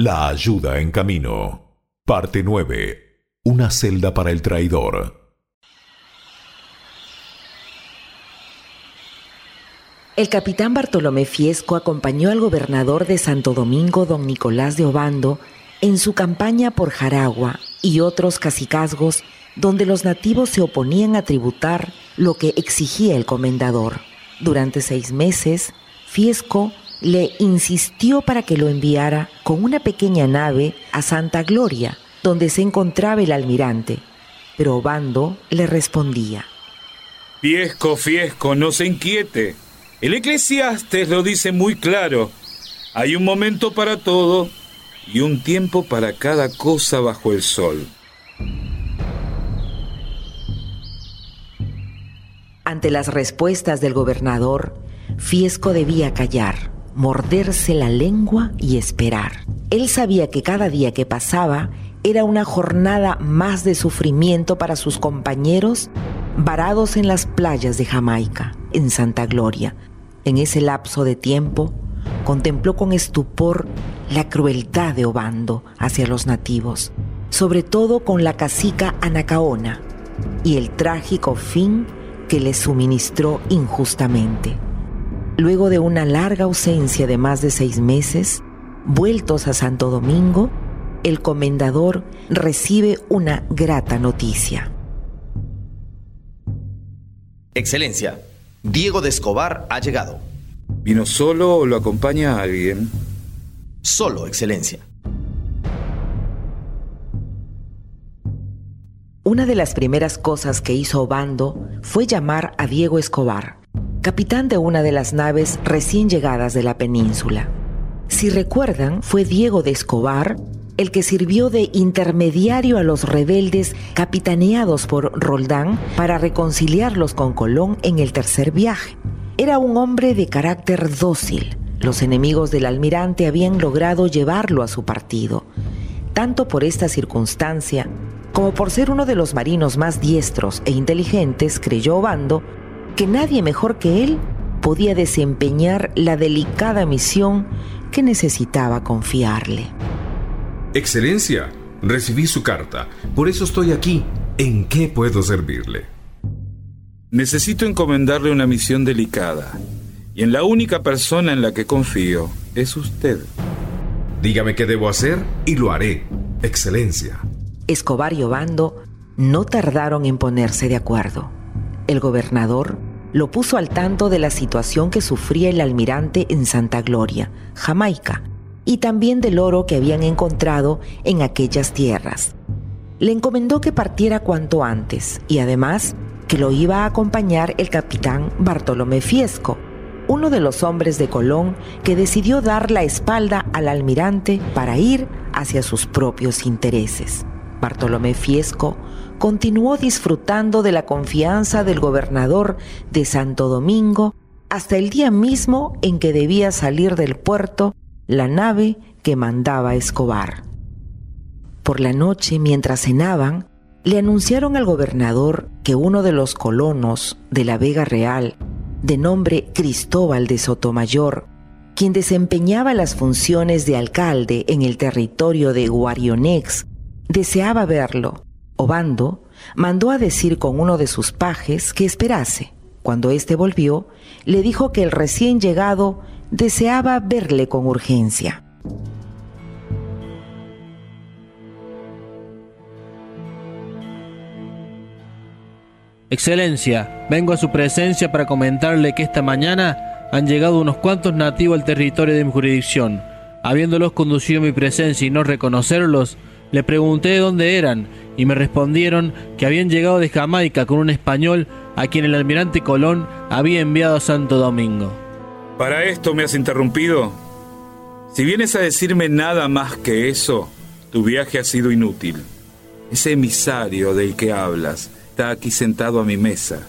La ayuda en camino. Parte 9. Una celda para el traidor. El capitán Bartolomé Fiesco acompañó al gobernador de Santo Domingo, don Nicolás de Obando, en su campaña por Jaragua y otros cacicazgos donde los nativos se oponían a tributar lo que exigía el comendador. Durante seis meses, Fiesco le insistió para que lo enviara con una pequeña nave a Santa Gloria, donde se encontraba el almirante, pero Obando le respondía. Fiesco, Fiesco, no se inquiete. El eclesiastes lo dice muy claro. Hay un momento para todo y un tiempo para cada cosa bajo el sol. Ante las respuestas del gobernador, Fiesco debía callar, morderse la lengua y esperar. Él sabía que cada día que pasaba era una jornada más de sufrimiento para sus compañeros varados en las playas de Jamaica, en Santa Gloria. En ese lapso de tiempo, contempló con estupor la crueldad de Obando hacia los nativos, sobre todo con la cacica Anacaona, y el trágico fin que le suministró injustamente. Luego de una larga ausencia de más de seis meses, vueltos a Santo Domingo, el comendador recibe una grata noticia. Excelencia, Diego de Escobar ha llegado. ¿Vino solo o lo acompaña alguien? Solo, Excelencia. Una de las primeras cosas que hizo Obando fue llamar a Diego Escobar, capitán de una de las naves recién llegadas de la península. Si recuerdan, fue Diego de Escobar el que sirvió de intermediario a los rebeldes capitaneados por Roldán para reconciliarlos con Colón en el tercer viaje. Era un hombre de carácter dócil. Los enemigos del almirante habían logrado llevarlo a su partido. Tanto por esta circunstancia como por ser uno de los marinos más diestros e inteligentes, creyó Obando que nadie mejor que él podía desempeñar la delicada misión que necesitaba confiarle. Excelencia, recibí su carta, por eso estoy aquí. ¿En qué puedo servirle? Necesito encomendarle una misión delicada, y en la única persona en la que confío es usted. Dígame qué debo hacer y lo haré, Excelencia. Escobar y Obando no tardaron en ponerse de acuerdo. El gobernador lo puso al tanto de la situación que sufría el almirante en Santa Gloria, Jamaica, y también del oro que habían encontrado en aquellas tierras. Le encomendó que partiera cuanto antes y además que lo iba a acompañar el capitán Bartolomé Fiesco, uno de los hombres de Colón que decidió dar la espalda al almirante para ir hacia sus propios intereses. Bartolomé Fiesco continuó disfrutando de la confianza del gobernador de Santo Domingo hasta el día mismo en que debía salir del puerto la nave que mandaba Escobar. Por la noche, mientras cenaban, le anunciaron al gobernador que uno de los colonos de la Vega Real, de nombre Cristóbal de Sotomayor, quien desempeñaba las funciones de alcalde en el territorio de Guarionex, deseaba verlo. Obando mandó a decir con uno de sus pajes que esperase. Cuando éste volvió, le dijo que el recién llegado deseaba verle con urgencia. Excelencia, vengo a su presencia para comentarle que esta mañana han llegado unos cuantos nativos al territorio de mi jurisdicción. Habiéndolos conducido a mi presencia y no reconocerlos, le pregunté de dónde eran y me respondieron que habían llegado de Jamaica con un español a quien el almirante Colón había enviado a Santo Domingo. ¿Para esto me has interrumpido? Si vienes a decirme nada más que eso, tu viaje ha sido inútil. Ese emisario del que hablas está aquí sentado a mi mesa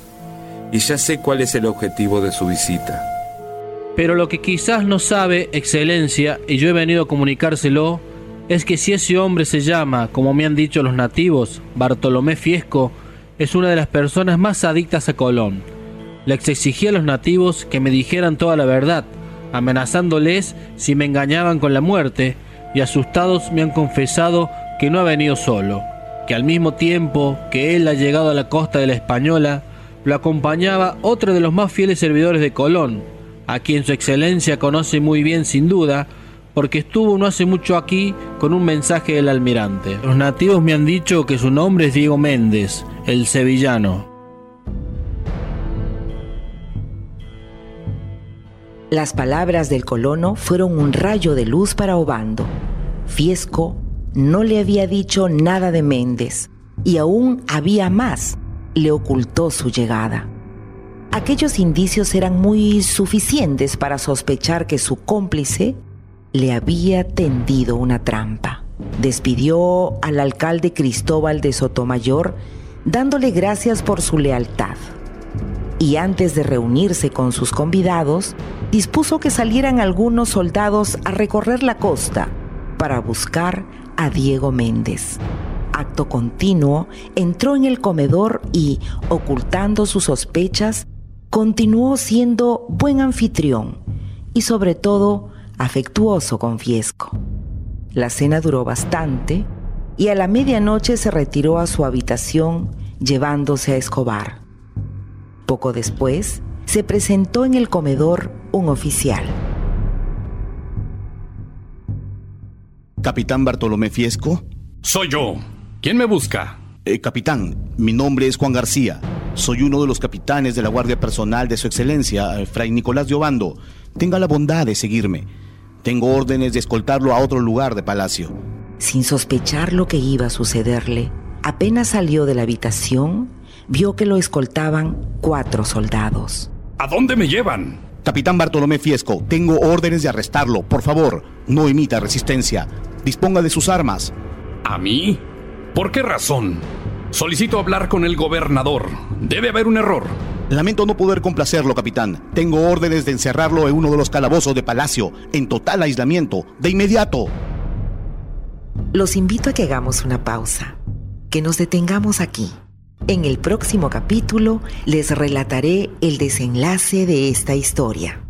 y ya sé cuál es el objetivo de su visita. Pero lo que quizás no sabe, Excelencia, y yo he venido a comunicárselo, es que si ese hombre se llama, como me han dicho los nativos, Bartolomé Fiesco, es una de las personas más adictas a Colón. Les exigí a los nativos que me dijeran toda la verdad, amenazándoles si me engañaban con la muerte, y asustados me han confesado que no ha venido solo, que al mismo tiempo que él ha llegado a la costa de la Española, lo acompañaba otro de los más fieles servidores de Colón, a quien su excelencia conoce muy bien sin duda, porque estuvo no hace mucho aquí con un mensaje del almirante. Los nativos me han dicho que su nombre es Diego Méndez, el sevillano. Las palabras del colono fueron un rayo de luz para Obando. Fiesco no le había dicho nada de Méndez y aún había más, le ocultó su llegada. Aquellos indicios eran muy suficientes para sospechar que su cómplice le había tendido una trampa. Despidió al alcalde Cristóbal de Sotomayor dándole gracias por su lealtad. Y antes de reunirse con sus convidados, dispuso que salieran algunos soldados a recorrer la costa para buscar a Diego Méndez. Acto continuo, entró en el comedor y, ocultando sus sospechas, continuó siendo buen anfitrión y sobre todo afectuoso con Fiesco. La cena duró bastante y a la medianoche se retiró a su habitación llevándose a Escobar. Poco después, se presentó en el comedor un oficial. Capitán Bartolomé Fiesco. Soy yo. ¿Quién me busca? Eh, capitán, mi nombre es Juan García. Soy uno de los capitanes de la Guardia Personal de Su Excelencia, eh, Fray Nicolás de Obando. Tenga la bondad de seguirme. Tengo órdenes de escoltarlo a otro lugar de palacio. Sin sospechar lo que iba a sucederle, apenas salió de la habitación, vio que lo escoltaban cuatro soldados. ¿A dónde me llevan? Capitán Bartolomé Fiesco, tengo órdenes de arrestarlo. Por favor, no emita resistencia. Disponga de sus armas. ¿A mí? ¿Por qué razón? Solicito hablar con el gobernador. Debe haber un error. Lamento no poder complacerlo, capitán. Tengo órdenes de encerrarlo en uno de los calabozos de palacio, en total aislamiento, de inmediato. Los invito a que hagamos una pausa, que nos detengamos aquí. En el próximo capítulo les relataré el desenlace de esta historia.